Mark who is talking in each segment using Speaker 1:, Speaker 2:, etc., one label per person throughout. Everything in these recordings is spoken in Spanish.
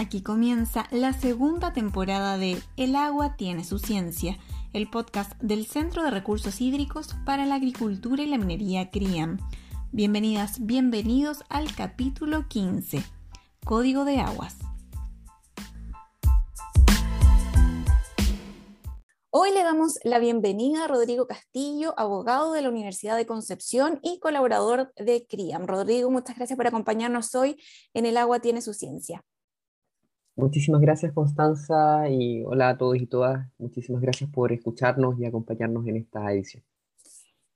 Speaker 1: Aquí comienza la segunda temporada de El agua tiene su ciencia, el podcast del Centro de Recursos Hídricos para la Agricultura y la Minería CRIAM. Bienvenidas, bienvenidos al capítulo 15, Código de Aguas. Hoy le damos la bienvenida a Rodrigo Castillo, abogado de la Universidad de Concepción y colaborador de CRIAM. Rodrigo, muchas gracias por acompañarnos hoy en El agua tiene su ciencia.
Speaker 2: Muchísimas gracias Constanza y hola a todos y todas. Muchísimas gracias por escucharnos y acompañarnos en esta edición.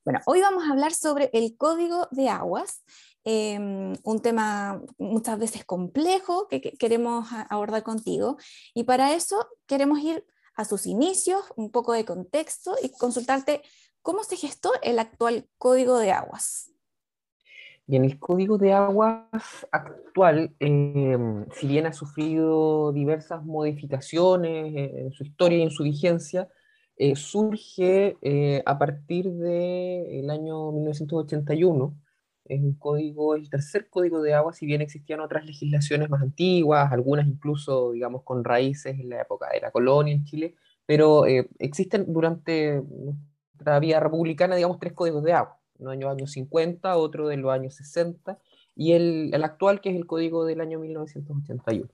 Speaker 1: Bueno, hoy vamos a hablar sobre el código de aguas, em, un tema muchas veces complejo que queremos abordar contigo y para eso queremos ir a sus inicios, un poco de contexto y consultarte cómo se gestó el actual Código de Aguas.
Speaker 2: Bien, el Código de Aguas actual, em, si bien ha sufrido diversas modificaciones en su historia y en su vigencia, eh, surge eh, a partir del año 1981. Es un código, el tercer código de aguas, si bien existían otras legislaciones más antiguas, algunas incluso, digamos, con raíces en la época de la colonia en Chile, pero eh, existen durante nuestra vida republicana, digamos, tres códigos de agua, de los años 50, otro de los años 60 y el, el actual que es el código del año 1981.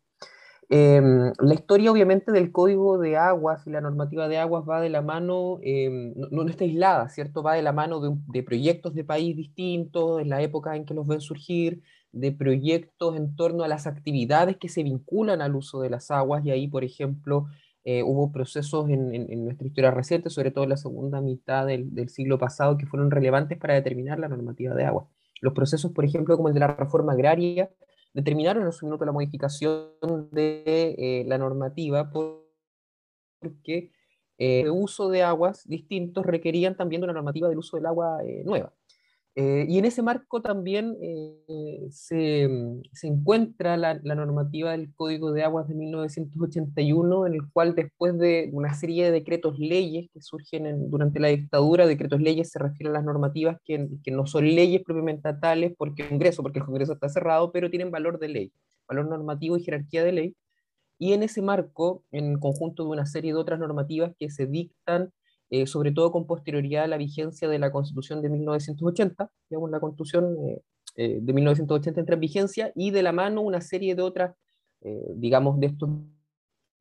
Speaker 2: Em, la historia, obviamente, del código de aguas y la normativa de aguas va de la mano, em, no, no, está aislada, ¿cierto? Va de la mano de, de, proyectos de país distintos, en la época en que los ven surgir, de proyectos en torno a las actividades que se vinculan al uso de las aguas, y ahí, por ejemplo, eh, hubo procesos en, nuestra historia reciente, sobre todo en la segunda mitad del, siglo pasado, que fueron relevantes para determinar la normativa de aguas. Los procesos, por ejemplo, como el de la reforma agraria, determinaron en su minuto la modificación de eh, la normativa porque eh, el uso de aguas distintos requerían también de una normativa del uso del agua nueva. Eh, y en ese marco también eh, se, se, encuentra la, la, normativa del Código de Aguas de 1981, en el cual después de una serie de decretos leyes que surgen en, durante la dictadura, decretos leyes se refieren a las normativas que, que, no son leyes propiamente tales porque el Congreso, porque el Congreso está cerrado, pero tienen valor de ley, valor normativo y jerarquía de ley. Y en ese marco, en conjunto de una serie de otras normativas que se dictan eh, sobre todo con posterioridad a la vigencia de la Constitución de 1980, digamos, la Constitución eh, eh, de 1980 entra en vigencia, y de la mano una serie de otras, digamos, de estos,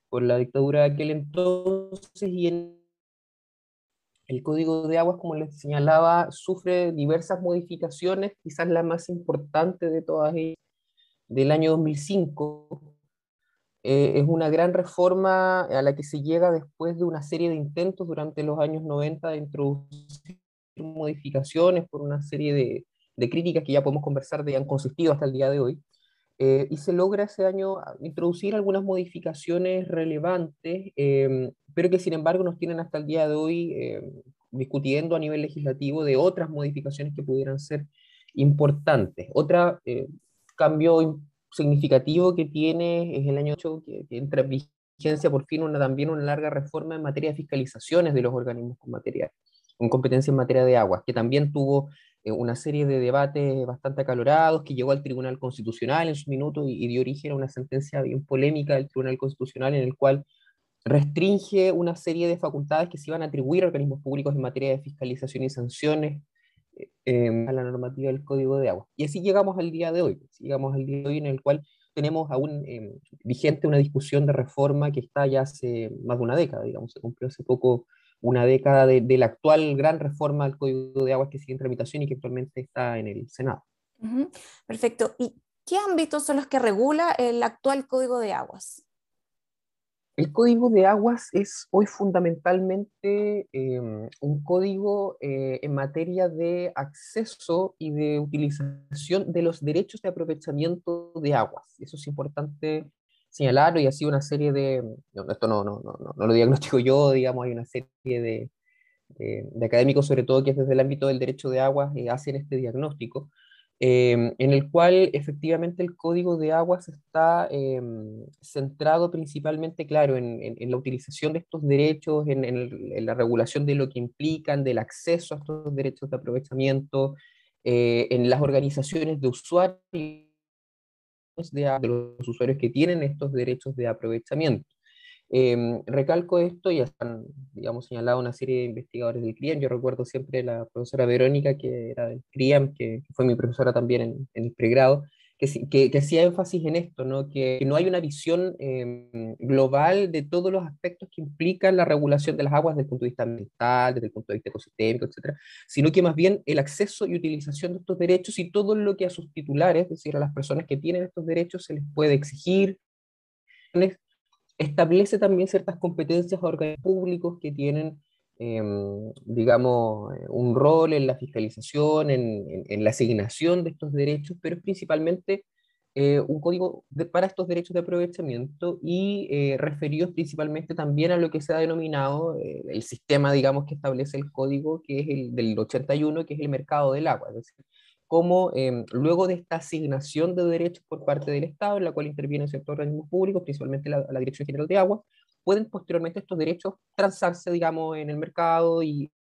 Speaker 2: por la dictadura de aquel entonces, y el Código de Aguas, como les señalaba, sufre diversas modificaciones, quizás la más importante de todas ellas, del año 2005, eh, es una gran reforma a la que se llega después de una serie de intentos durante los años 90 de introducir modificaciones por una serie de, de críticas que ya podemos conversar de han consistido hasta el día de hoy. Eh, y se logra ese año introducir algunas modificaciones relevantes, eh, pero que sin embargo nos tienen hasta el día de hoy eh, discutiendo a nivel legislativo de otras modificaciones que pudieran ser importantes. Otra eh, cambio significativo que tiene es el año 8, que, entra en vigencia por fin una, también una larga reforma en materia de fiscalizaciones de los organismos con materia, competencia en materia de aguas, que también tuvo eh, una serie de debates bastante acalorados, que llegó al Tribunal Constitucional en su minuto y, y dio origen a una sentencia bien polémica del Tribunal Constitucional en el cual restringe una serie de facultades que se iban a atribuir a organismos públicos en materia de fiscalización y sanciones eh, a la normativa del Código de Agua. Y así llegamos al día de hoy, llegamos al día de hoy en el cual tenemos aún eh, vigente una discusión de reforma que está ya hace más de una década, digamos, se cumplió hace poco una década de, la actual gran reforma del Código de Aguas que sigue en tramitación y que actualmente está en el Senado.
Speaker 1: Perfecto. ¿Y qué ámbitos son los que regula el actual Código de Aguas?
Speaker 2: El código de aguas es hoy fundamentalmente eh, un código eh, en materia de acceso y de utilización de los derechos de aprovechamiento de aguas. Eso es importante señalarlo y ha sido una serie de, esto no, no, no, no, lo diagnostico yo, digamos, hay una serie de, de, académicos sobre todo que desde el ámbito del derecho de aguas eh, hacen este diagnóstico. Eh, en el cual efectivamente el código de aguas está eh, centrado principalmente, claro, en, la utilización de estos derechos, en, en, la regulación de lo que implican, del acceso a estos derechos de aprovechamiento, eh, en las organizaciones de usuarios de, los usuarios que tienen estos derechos de aprovechamiento. Em, recalco esto, ya están, digamos, señalado una serie de investigadores del CRIAM. Yo recuerdo siempre la profesora Verónica, que era del CRIAM, que, fue mi profesora también en, en el pregrado, que, que, hacía énfasis en esto, ¿no? Que, no hay una visión em, global de todos los aspectos que implican la regulación de las aguas desde el punto de vista ambiental, desde el punto de vista ecosistémico, etcétera, sino que más bien el acceso y utilización de estos derechos y todo lo que a sus titulares, es decir, a las personas que tienen estos derechos, se les puede exigir, establece también ciertas competencias a organismos públicos que tienen Em, digamos, eh, un rol en la fiscalización, en, en, la asignación de estos derechos, pero es principalmente eh, un código para estos derechos de aprovechamiento y eh, referidos principalmente también a lo que se ha denominado el sistema, digamos, que establece el código, que es el del 81, que es el mercado del agua. Es decir, cómo em, luego de esta asignación de derechos por parte del Estado, en la cual intervienen ciertos organismos públicos, principalmente la, Dirección General de Agua, pueden posteriormente estos derechos transarse, digamos, en el mercado y,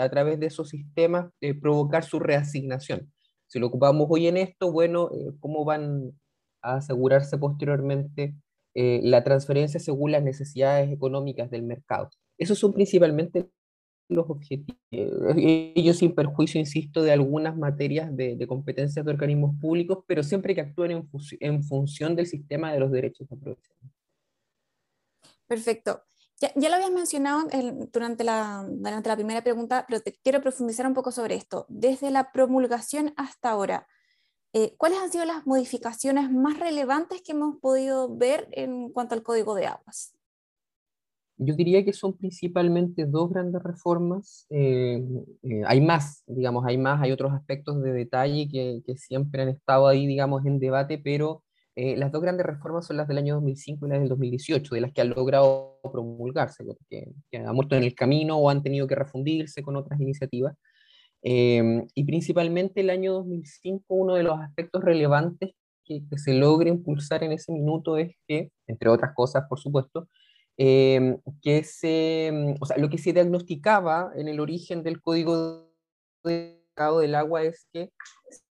Speaker 2: a través de esos sistemas eh, provocar su reasignación. Si lo ocupamos hoy en esto, bueno, eh, ¿cómo van a asegurarse posteriormente eh, la transferencia según las necesidades económicas del mercado? Esos son principalmente los objetivos. ellos sin perjuicio, insisto, de algunas materias de, competencias de organismos públicos, pero siempre que actúen en, en función del sistema de los derechos de aprovechamiento.
Speaker 1: Perfecto. Ya, ya, lo habías mencionado durante, la, durante la primera pregunta, pero quiero profundizar un poco sobre esto. Desde la promulgación hasta ahora, eh, ¿cuáles han sido las modificaciones más relevantes que hemos podido ver en cuanto al Código de Aguas?
Speaker 2: Yo diría que son principalmente dos grandes reformas. Eh, eh, hay más, digamos, hay más, hay otros aspectos de detalle que, que siempre han estado ahí, digamos, en debate, pero eh, las dos grandes reformas son las del año 2005 y las del 2018, de las que han logrado promulgarse, que, que han muerto en el camino o han tenido que refundirse con otras iniciativas. Y principalmente el año 2005, uno de los aspectos relevantes que, se logra impulsar en ese minuto es que, entre otras cosas, por supuesto, eh, que se, o sea, lo que se diagnosticaba en el origen del Código de del Agua es que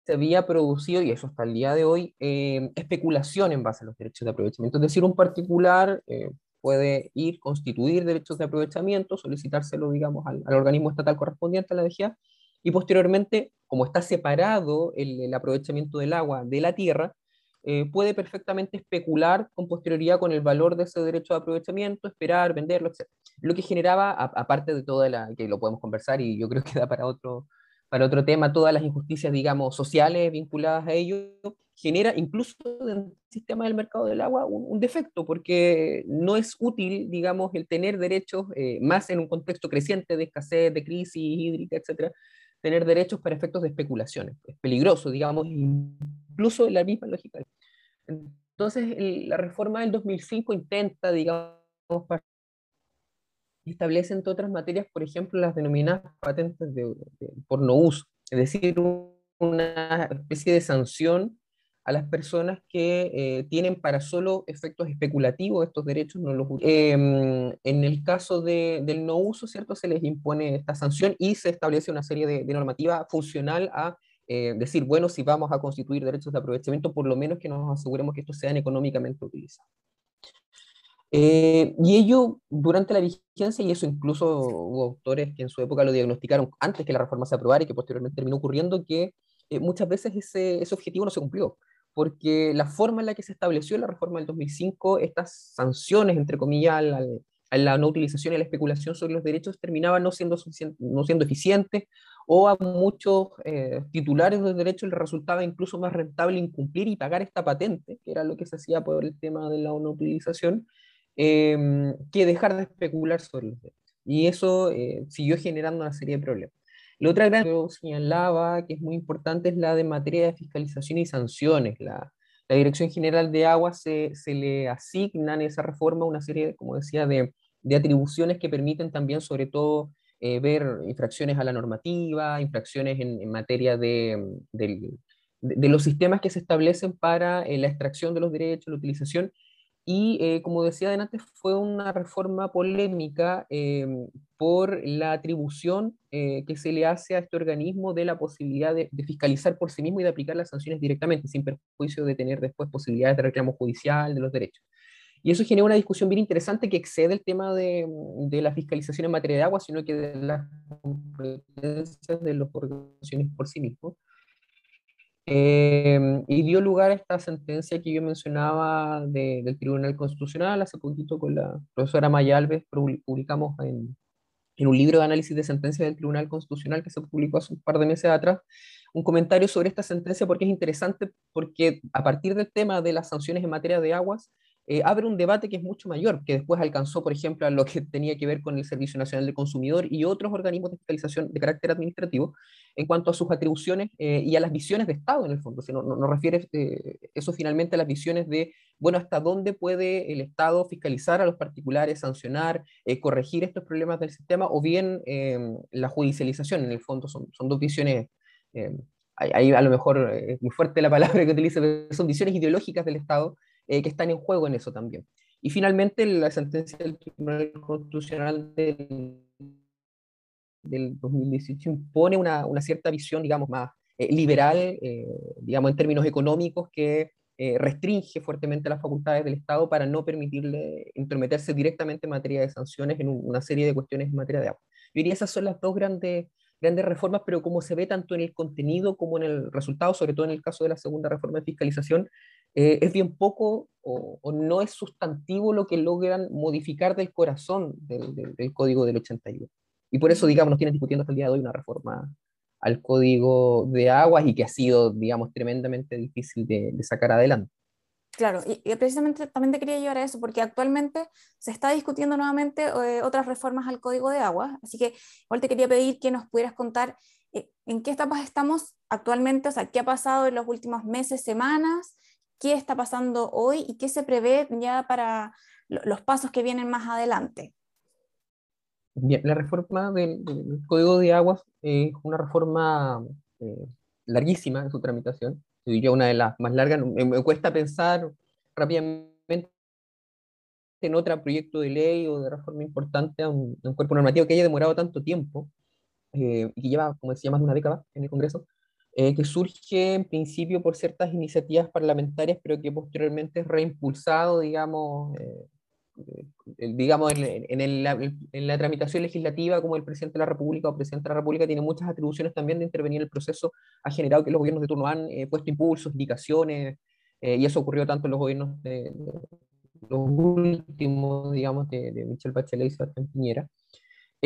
Speaker 2: se había producido, y eso hasta el día de hoy, eh, especulación en base a los derechos de aprovechamiento. Es decir, un particular eh, puede ir, constituir derechos de aprovechamiento, solicitárselo, digamos, al, organismo estatal correspondiente a la DGA, y posteriormente, como está separado el, aprovechamiento del agua de la tierra, eh, puede perfectamente especular con posterioridad con el valor de ese derecho de aprovechamiento, esperar, venderlo, etc. Lo que generaba, aparte de toda la, que lo podemos conversar y yo creo que da para otro, para otro tema, todas las injusticias, digamos, sociales vinculadas a ello, genera incluso en el sistema del mercado del agua un, defecto, porque no es útil, digamos, el tener derechos, eh, más en un contexto creciente de escasez, de crisis hídrica, etcétera, tener derechos para efectos de especulaciones. Es peligroso, digamos, incluso la misma lógica. Entonces, la reforma del 2005 intenta, digamos, establece, entre otras materias, por ejemplo, las denominadas patentes de, por no uso, es decir, una especie de sanción a las personas que eh, tienen para solo efectos especulativos estos derechos, no los em, En el caso de, del no uso, ¿cierto? Se les impone esta sanción y se establece una serie de, de normativa funcional a eh, decir, bueno, si vamos a constituir derechos de aprovechamiento, por lo menos que nos aseguremos que estos sean económicamente utilizados. Eh, y ello durante la vigencia, y eso incluso hubo autores que en su época lo diagnosticaron antes que la reforma se aprobara y que posteriormente terminó ocurriendo, que eh, muchas veces ese, ese, objetivo no se cumplió, porque la forma en la que se estableció la reforma del 2005, estas sanciones, entre comillas, a la, no utilización y a la especulación sobre los derechos terminaban no siendo, no siendo eficientes, o a muchos eh, titulares de derechos les resultaba incluso más rentable incumplir y pagar esta patente, que era lo que se hacía por el tema de la no utilización, Em, que dejar de especular sobre los derechos. Y eso eh, siguió generando una serie de problemas. La otra gran que yo señalaba, que es muy importante, es la de materia de fiscalización y sanciones. La, la Dirección General de Aguas se, se, le en esa reforma una serie, como decía, de, de atribuciones que permiten también, sobre todo, eh, ver infracciones a la normativa, infracciones en, materia de, de, de, los sistemas que se establecen para eh, la extracción de los derechos, la utilización, y eh, como decía antes, fue una reforma polémica por la atribución que se le hace a este organismo de la posibilidad de, fiscalizar por sí mismo y de aplicar las sanciones directamente, sin perjuicio de tener después posibilidades de reclamo judicial de los derechos. Y eso genera una discusión bien interesante que excede el tema de, de la fiscalización en materia de agua, sino que de las competencias de los organizaciones por sí mismos. Em, y dio lugar a esta sentencia que yo mencionaba del Tribunal Constitucional. Hace poquito con la profesora Maya Alves publicamos en, en, un libro de análisis de sentencia del Tribunal Constitucional que se publicó hace un par de meses atrás, un comentario sobre esta sentencia porque es interesante, porque a partir del tema de las sanciones en materia de aguas, eh, abre un debate que es mucho mayor, que después alcanzó, por ejemplo, a lo que tenía que ver con el Servicio Nacional del Consumidor y otros organismos de fiscalización de carácter administrativo en cuanto a sus atribuciones eh, y a las visiones de Estado, en el fondo. no, no, refiere eh, eso finalmente a las visiones de, bueno, hasta dónde puede el Estado fiscalizar a los particulares, sancionar, corregir estos problemas del sistema, o bien la judicialización, en el fondo, son, dos visiones ahí a lo mejor es muy fuerte la palabra que utilice, son visiones ideológicas del Estado eh, que están en juego en eso también. Y finalmente la sentencia del Tribunal Constitucional del, del 2018 impone una, una, cierta visión, digamos, más eh, liberal, eh, digamos, en términos económicos, que restringe fuertemente las facultades del Estado para no permitirle intrometerse directamente en materia de sanciones en una serie de cuestiones en materia de agua. Yo diría esas son las dos grandes, grandes reformas, pero como se ve tanto en el contenido como en el resultado, sobre todo en el caso de la segunda reforma de fiscalización, eh, es bien poco o, no es sustantivo lo que logran modificar del corazón del, del, código del 81. Y por eso, digamos, nos tienen discutiendo hasta el día de hoy una reforma al código de aguas y que ha sido, digamos, tremendamente difícil de, sacar adelante.
Speaker 1: Claro, y, precisamente también te quería llevar a eso, porque actualmente se está discutiendo nuevamente eh, otras reformas al Código de Aguas, así que igual te quería pedir que nos pudieras contar eh, en qué etapas estamos actualmente, o sea, qué ha pasado en los últimos meses, semanas, qué está pasando hoy y qué se prevé ya para los pasos que vienen más adelante.
Speaker 2: Bien, la reforma del, Código de Aguas es una reforma eh, larguísima en su tramitación, yo una de las más largas. Me, cuesta pensar rápidamente en otro proyecto de ley o de reforma importante a un, cuerpo normativo que haya demorado tanto tiempo eh, y que lleva, como decía, más de una década en el Congreso. Eh, que surge en principio por ciertas iniciativas parlamentarias, pero que posteriormente es reimpulsado, digamos, eh, eh, digamos en, la tramitación legislativa, como el presidente de la República o presidente de la República tiene muchas atribuciones también de intervenir en el proceso, ha generado que los gobiernos de turno han puesto impulsos, indicaciones, y eso ocurrió tanto en los gobiernos de, los últimos, digamos, de, de Michelle Bachelet y Sebastián Piñera.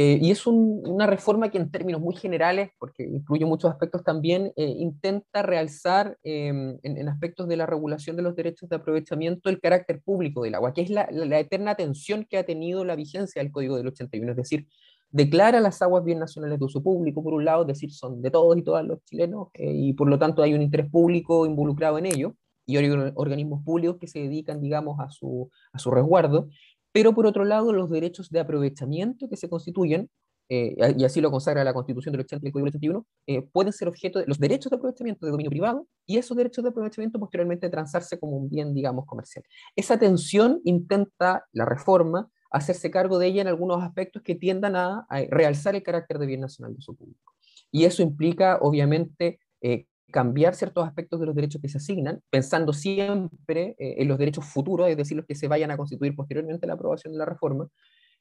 Speaker 2: Eh, y es una reforma que en términos muy generales, porque incluye muchos aspectos también, eh, intenta realzar em, en, aspectos de la regulación de los derechos de aprovechamiento el carácter público del agua, que es la, eterna atención que ha tenido la vigencia del Código del 81, es decir, declara las aguas bien nacionales de uso público, por un lado, es decir, son de todos y todas los chilenos, eh, y por lo tanto hay un interés público involucrado en ello, y organismos públicos que se dedican, digamos, a su, a su resguardo, pero por otro lado los derechos de aprovechamiento que se constituyen, eh, y así lo consagra la Constitución del 80 y el Código del 81, eh, pueden ser objeto de los derechos de aprovechamiento de dominio privado y esos derechos de aprovechamiento posteriormente transarse como un bien, digamos, comercial. Esa tensión intenta la reforma hacerse cargo de ella en algunos aspectos que tiendan a, realzar el carácter de bien nacional de su público. Y eso implica, obviamente, eh, cambiar ciertos aspectos de los derechos que se asignan, pensando siempre eh, en los derechos futuros, es decir, los que se vayan a constituir posteriormente a la aprobación de la reforma,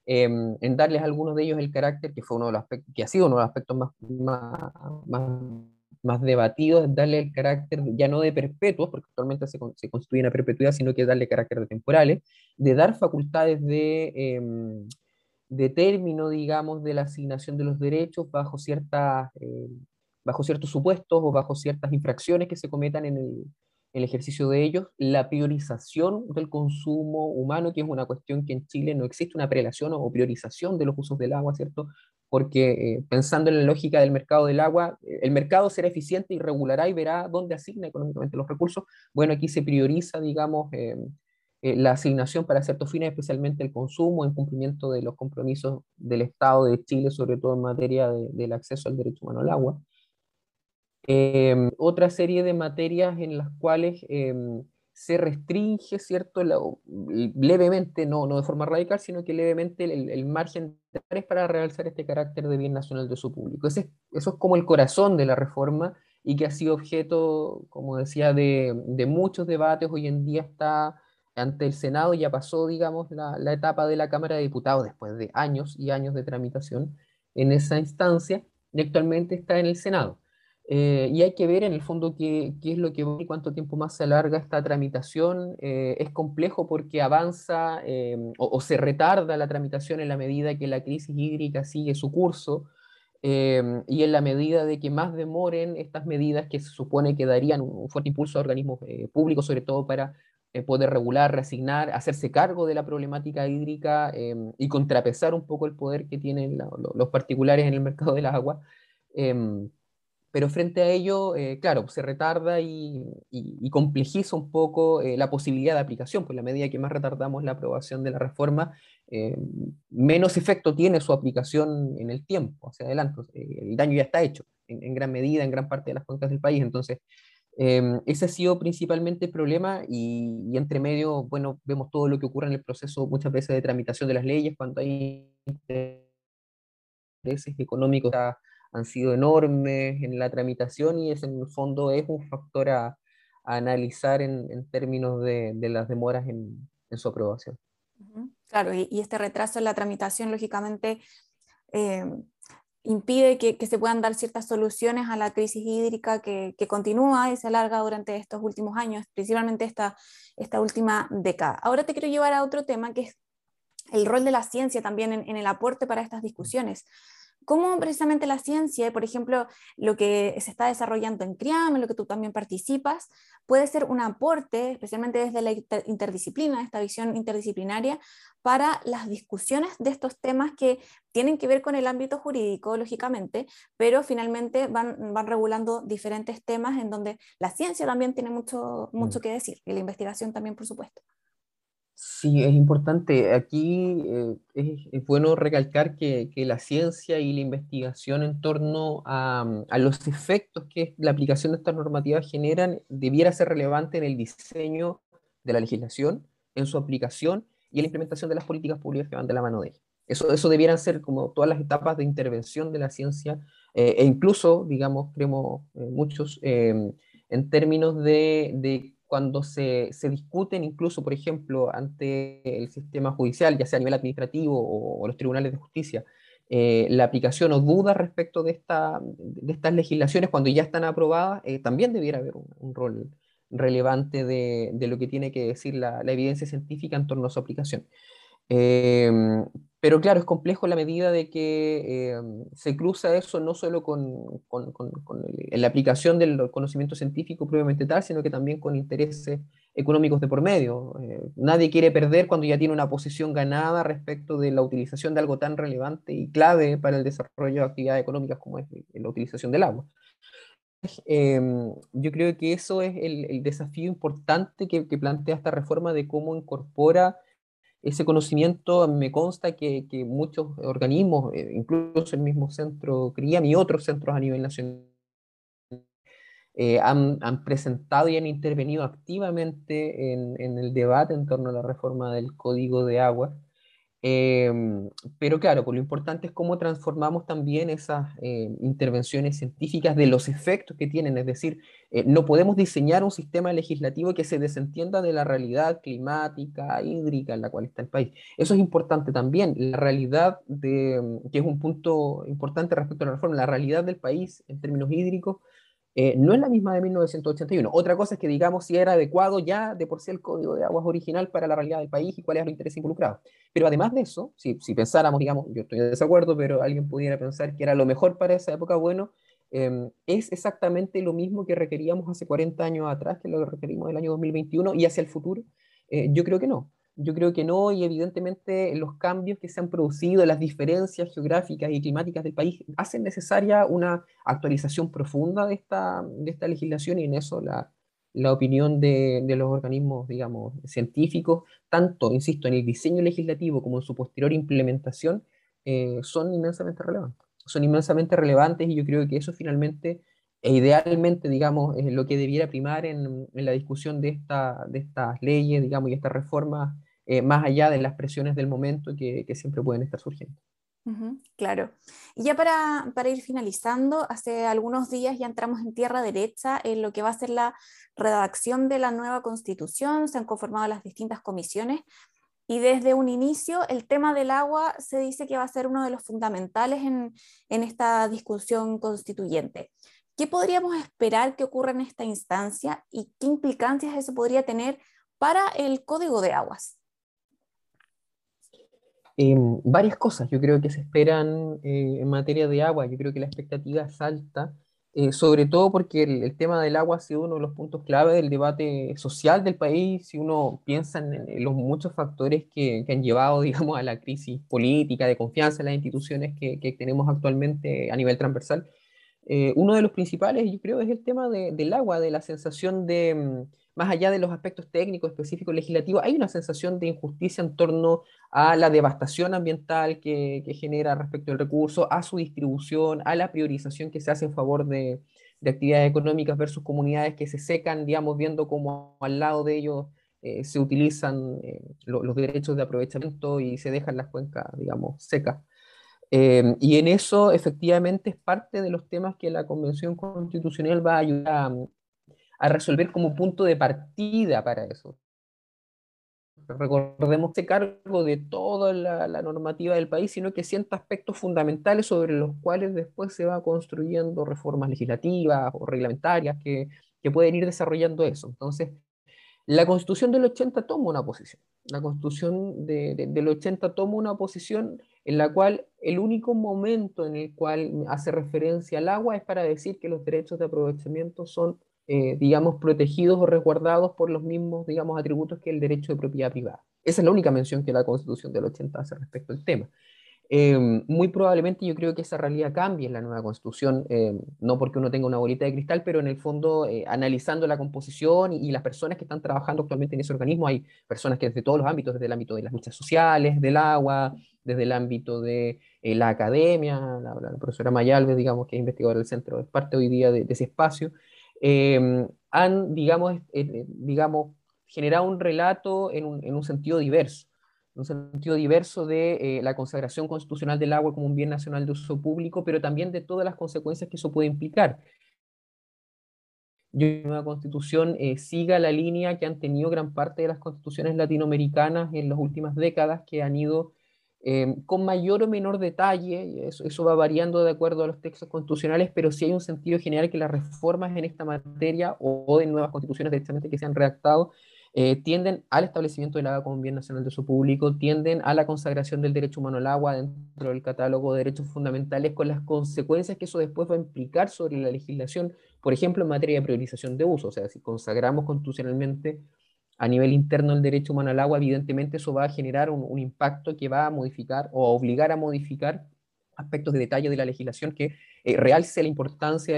Speaker 2: em, en darles a algunos de ellos el carácter que fue uno de los aspectos, que ha sido uno de los aspectos más, más, más, más debatidos, darle el carácter ya no de perpetuos, porque actualmente se, se constituyen a perpetuidad, sino que darle carácter de temporales, de dar facultades de, em, de término, digamos, de la asignación de los derechos bajo ciertas eh, bajo ciertos supuestos o bajo ciertas infracciones que se cometan en el, ejercicio de ellos, la priorización del consumo humano, que es una cuestión que en Chile no existe una prelación o priorización de los usos del agua, ¿cierto? Porque eh, pensando en la lógica del mercado del agua, eh, el mercado será eficiente y regulará y verá dónde asigna económicamente los recursos. Bueno, aquí se prioriza, digamos, eh, la asignación para ciertos fines, especialmente el consumo, en cumplimiento de los compromisos del Estado de Chile, sobre todo en materia del acceso al derecho humano al agua. Em, otra serie de materias en las cuales em, se restringe, ¿cierto? levemente, no, no de forma radical, sino que levemente el, margen de para realzar este carácter de bien nacional de su público. Ese, eso es como el corazón de la reforma y que ha sido objeto, como decía, de, muchos debates. Hoy en día está ante el Senado, ya pasó, digamos, la etapa de la Cámara de Diputados después de años y años de tramitación en esa instancia y actualmente está en el Senado. Eh, y hay que ver en el fondo qué, qué, es lo que y cuánto tiempo más se alarga esta tramitación. Eh, es complejo porque avanza eh, o, se retarda la tramitación en la medida que la crisis hídrica sigue su curso y en la medida de que más demoren estas medidas que se supone que darían un, fuerte impulso a organismos públicos, sobre todo para poder regular, reasignar, hacerse cargo de la problemática hídrica y contrapesar un poco el poder que tienen los particulares en el mercado del agua pero frente a ello, eh, claro, se retarda y, complejiza un poco eh, la posibilidad de aplicación, pues la medida que más retardamos la aprobación de la reforma, eh, menos efecto tiene su aplicación en el tiempo, hacia adelante. el daño ya está hecho, en, gran medida, en gran parte de las cuencas del país. Entonces, ese ha sido principalmente el problema y, entre medio, bueno, vemos todo lo que ocurre en el proceso muchas veces de tramitación de las leyes, cuando hay intereses económicos han sido enormes en la tramitación y ese en el fondo es un factor a, analizar en, términos de, las demoras en, su aprobación.
Speaker 1: Claro, y, este retraso en la tramitación, lógicamente, eh, impide que, se puedan dar ciertas soluciones a la crisis hídrica que, continúa y se alarga durante estos últimos años, principalmente esta, esta última década. Ahora te quiero llevar a otro tema que es el rol de la ciencia también en el aporte para estas discusiones cómo precisamente la ciencia, por ejemplo, lo que se está desarrollando en CRIAM, en lo que tú también participas, puede ser un aporte, especialmente desde la interdisciplina, esta visión interdisciplinaria, para las discusiones de estos temas que tienen que ver con el ámbito jurídico, lógicamente, pero finalmente van, van regulando diferentes temas en donde la ciencia también tiene mucho, mucho mm. que decir y la investigación también, por supuesto.
Speaker 2: Sí, es importante. Aquí eh, es, bueno recalcar que, la ciencia y la investigación en torno a, los efectos que la aplicación de estas normativas generan debiera ser relevante en el diseño de la legislación, en su aplicación y en la implementación de las políticas públicas que van de la mano de ella. Eso, eso debieran ser como todas las etapas de intervención de la ciencia eh, e incluso, digamos, creemos eh, muchos, en términos de, de cuando se, se, discuten incluso, por ejemplo, ante el sistema judicial, ya sea a nivel administrativo o, los tribunales de justicia, eh, la aplicación o duda respecto de, esta, de estas legislaciones cuando ya están aprobadas, eh, también debiera haber un, rol relevante de, de, lo que tiene que decir la, la, evidencia científica en torno a su aplicación. Em, pero claro, es complejo la medida de que em, se cruza eso no solo con, con, con, la aplicación del conocimiento científico propiamente tal, sino que también con intereses económicos de por medio. Eh, nadie quiere perder cuando ya tiene una posición ganada respecto de la utilización de algo tan relevante y clave para el desarrollo de actividades económicas como es la utilización del agua. Em, yo creo que eso es el, el desafío importante que, que plantea esta reforma de cómo incorpora ese conocimiento me consta que, muchos organismos, eh, incluso el mismo centro CRIAM y otros centros a nivel nacional, eh, han, presentado y han intervenido activamente en, en, el debate en torno a la reforma del Código de Agua Em, pero claro, pues lo importante es cómo transformamos también esas eh, intervenciones científicas de los efectos que tienen, es decir, eh, no podemos diseñar un sistema legislativo que se desentienda de la realidad climática, hídrica en la cual está el país. Eso es importante también, la realidad de, que es un punto importante respecto a la reforma, la realidad del país en términos hídricos eh, no es la misma de 1981. Otra cosa es que digamos si era adecuado ya de por sí el código de aguas original para la realidad del país y cuáles eran los intereses involucrados. Pero además de eso, si, pensáramos, digamos, yo estoy de desacuerdo, pero alguien pudiera pensar que era lo mejor para esa época, bueno, em, es exactamente lo mismo que requeríamos hace 40 años atrás, que lo que requerimos el año 2021 y hacia el futuro. Eh, yo creo que no. Yo creo que no, y evidentemente los cambios que se han producido, las diferencias geográficas y climáticas del país, hacen necesaria una actualización profunda de esta, de esta legislación y en eso la, la opinión de, de, los organismos, digamos, científicos, tanto, insisto, en el diseño legislativo como en su posterior implementación, eh, son inmensamente relevantes. Son inmensamente relevantes y yo creo que eso finalmente e idealmente, digamos, es lo que debiera primar en, en la discusión de, esta, de estas leyes, digamos, y estas reformas, eh, más allá de las presiones del momento que, que siempre pueden estar surgiendo.
Speaker 1: claro. Y ya para, para, ir finalizando, hace algunos días ya entramos en tierra derecha en lo que va a ser la redacción de la nueva constitución, se han conformado las distintas comisiones y desde un inicio el tema del agua se dice que va a ser uno de los fundamentales en, en esta discusión constituyente. ¿Qué podríamos esperar que ocurra en esta instancia y qué implicancias eso podría tener para el Código de Aguas?
Speaker 2: Em, varias cosas yo creo que se esperan eh, en materia de agua. Yo creo que la expectativa es alta, eh, sobre todo porque el, tema del agua ha sido uno de los puntos clave del debate social del país. Si uno piensa en, los muchos factores que, han llevado, digamos, a la crisis política, de confianza en las instituciones que, que tenemos actualmente a nivel transversal, eh, uno de los principales, yo creo, es el tema del agua, de la sensación de, mm, más allá de los aspectos técnicos, específicos, legislativos, hay una sensación de injusticia en torno a la devastación ambiental que, genera respecto al recurso, a su distribución, a la priorización que se hace en favor de, actividades económicas versus comunidades que se secan, digamos, viendo cómo al lado de ellos eh, se utilizan eh, los derechos de aprovechamiento y se dejan las cuencas, digamos, secas. Em, y en eso efectivamente es parte de los temas que la Convención Constitucional va a ayudar a, resolver como punto de partida para eso. Recordemos este cargo de toda la, normativa del país, sino que sienta aspectos fundamentales sobre los cuales después se va construyendo reformas legislativas o reglamentarias que, que pueden ir desarrollando eso. Entonces, la Constitución del 80 toma una posición. La Constitución del 80 toma una posición en la cual el único momento en el cual hace referencia al agua es para decir que los derechos de aprovechamiento son, eh, digamos, protegidos o resguardados por los mismos, digamos, atributos que el derecho de propiedad privada. Esa es la única mención que la Constitución del 80 hace respecto al tema. Em, muy probablemente yo creo que esa realidad cambie en la nueva constitución, em, no porque uno tenga una bolita de cristal, pero en el fondo, eh, analizando la composición y, las personas que están trabajando actualmente en ese organismo, hay personas que desde todos los ámbitos, desde el ámbito de las luchas sociales, del agua, desde el ámbito de eh, la academia, la, profesora Mayalves, digamos, que es investigadora del centro, es parte hoy día de, ese espacio, em, han, digamos, eh, digamos, generado un relato en en un sentido diverso un sentido diverso de eh, la consagración constitucional del agua como un bien nacional de uso público, pero también de todas las consecuencias que eso puede implicar. Yo la nueva constitución eh, siga la línea que han tenido gran parte de las constituciones latinoamericanas en las últimas décadas, que han ido eh, con mayor o menor detalle, eso, eso, va variando de acuerdo a los textos constitucionales, pero sí hay un sentido general que las reformas en esta materia o, o de nuevas constituciones directamente que se han redactado eh, tienden al establecimiento del agua como bien nacional de uso público, tienden a la consagración del derecho humano al agua dentro del catálogo de derechos fundamentales, con las consecuencias que eso después va a implicar sobre la legislación, por ejemplo, en materia de priorización de uso. O sea, si consagramos constitucionalmente a nivel interno el derecho humano al agua, evidentemente eso va a generar un, impacto que va a modificar o a obligar a modificar aspectos de detalle de la legislación que eh, realce la importancia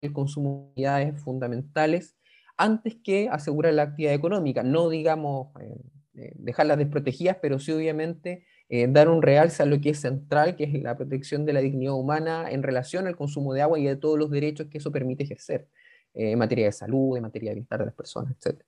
Speaker 2: del consumo de unidades fundamentales antes que asegurar la actividad económica. No digamos eh, eh, dejarlas desprotegidas, pero sí obviamente eh, dar un realce a lo que es central, que es la protección de la dignidad humana en relación al consumo de agua y de todos los derechos que eso permite ejercer en materia de salud, en materia de bienestar de las personas, etc.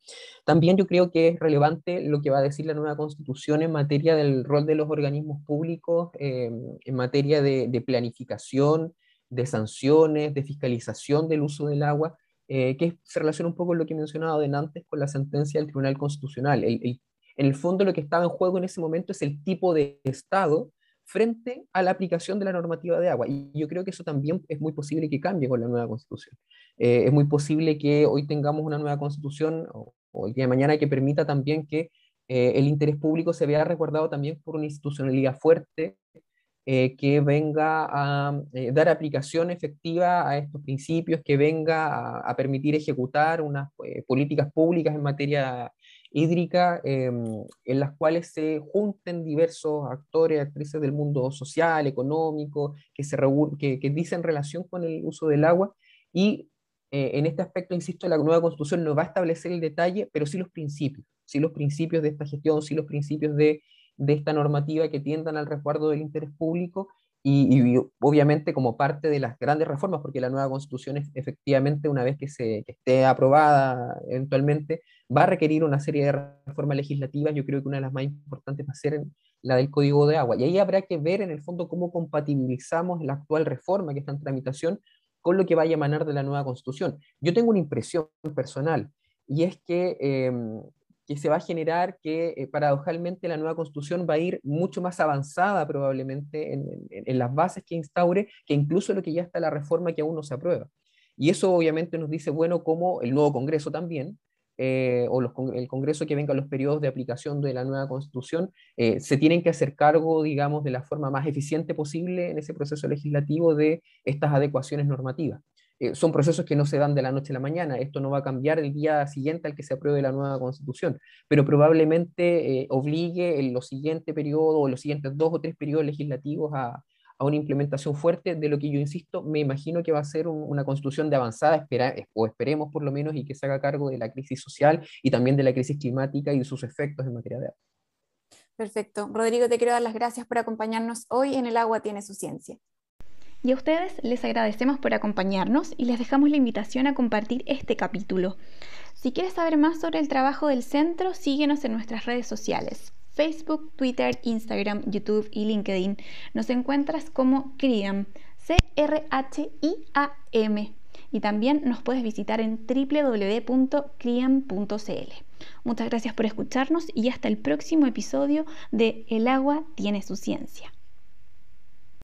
Speaker 2: También yo creo que es relevante lo que va a decir la nueva constitución en materia del rol de los organismos públicos, en materia de planificación, de sanciones, de fiscalización del uso del agua, eh, que se relaciona un poco con lo que de antes con la sentencia del Tribunal Constitucional. en el fondo lo que estaba en juego en ese momento es el tipo de Estado frente a la aplicación de la normativa de agua. Y yo creo que eso también es muy posible que cambie con la nueva constitución. Eh, es muy posible que hoy tengamos una nueva constitución o, el día de mañana que permita también que eh, el interés público se vea resguardado también por una institucionalidad fuerte eh, que venga a eh, dar aplicación efectiva a estos principios, que venga a, permitir ejecutar unas eh, políticas públicas en materia hídrica em, en las cuales se junten diversos actores, actrices del mundo social, económico, que, se que, que dicen relación con el uso del agua. Y en este aspecto, insisto, la nueva constitución no va a establecer el detalle, pero sí los principios, sí los principios de esta gestión, sí los principios de de esta normativa que tiendan al resguardo del interés público y, obviamente como parte de las grandes reformas, porque la nueva constitución efectivamente una vez que, se, esté aprobada eventualmente va a requerir una serie de reformas legislativas, yo creo que una de las más importantes va a ser la del Código de Agua, y ahí habrá que ver en el fondo cómo compatibilizamos la actual reforma que está en tramitación con lo que vaya a emanar de la nueva constitución. Yo tengo una impresión personal, y es que em, que se va a generar que eh, paradojalmente la nueva constitución va a ir mucho más avanzada probablemente en, las bases que instaure que incluso lo que ya está la reforma que aún no se aprueba. Y eso obviamente nos dice, bueno, como el nuevo Congreso también, eh, o el Congreso que venga a los periodos de aplicación de la nueva Constitución, eh, se tienen que hacer cargo, digamos, de la forma más eficiente posible en ese proceso legislativo de estas adecuaciones normativas. Eh, son procesos que no se dan de la noche a la mañana. Esto no va a cambiar el día siguiente al que se apruebe la nueva constitución, pero probablemente eh, obligue en los siguientes periodos o los siguientes dos o tres periodos legislativos a, a, una implementación fuerte de lo que yo insisto, me imagino que va a ser una constitución de avanzada, espera, o esperemos por lo menos, y que se haga cargo de la crisis social y también de la crisis climática y de sus efectos en materia de agua.
Speaker 1: Perfecto. Rodrigo, te quiero dar las gracias por acompañarnos hoy en El agua tiene su ciencia. Y a ustedes les agradecemos por acompañarnos y les dejamos la invitación a compartir este capítulo. Si quieres saber más sobre el trabajo del centro, síguenos en nuestras redes sociales. Facebook, Twitter, Instagram, YouTube y LinkedIn. Nos encuentras como CRIAM, C-R-H-I-A-M. Y también nos puedes visitar en www.criam.cl. Muchas gracias por escucharnos y hasta el próximo episodio de El agua tiene su ciencia.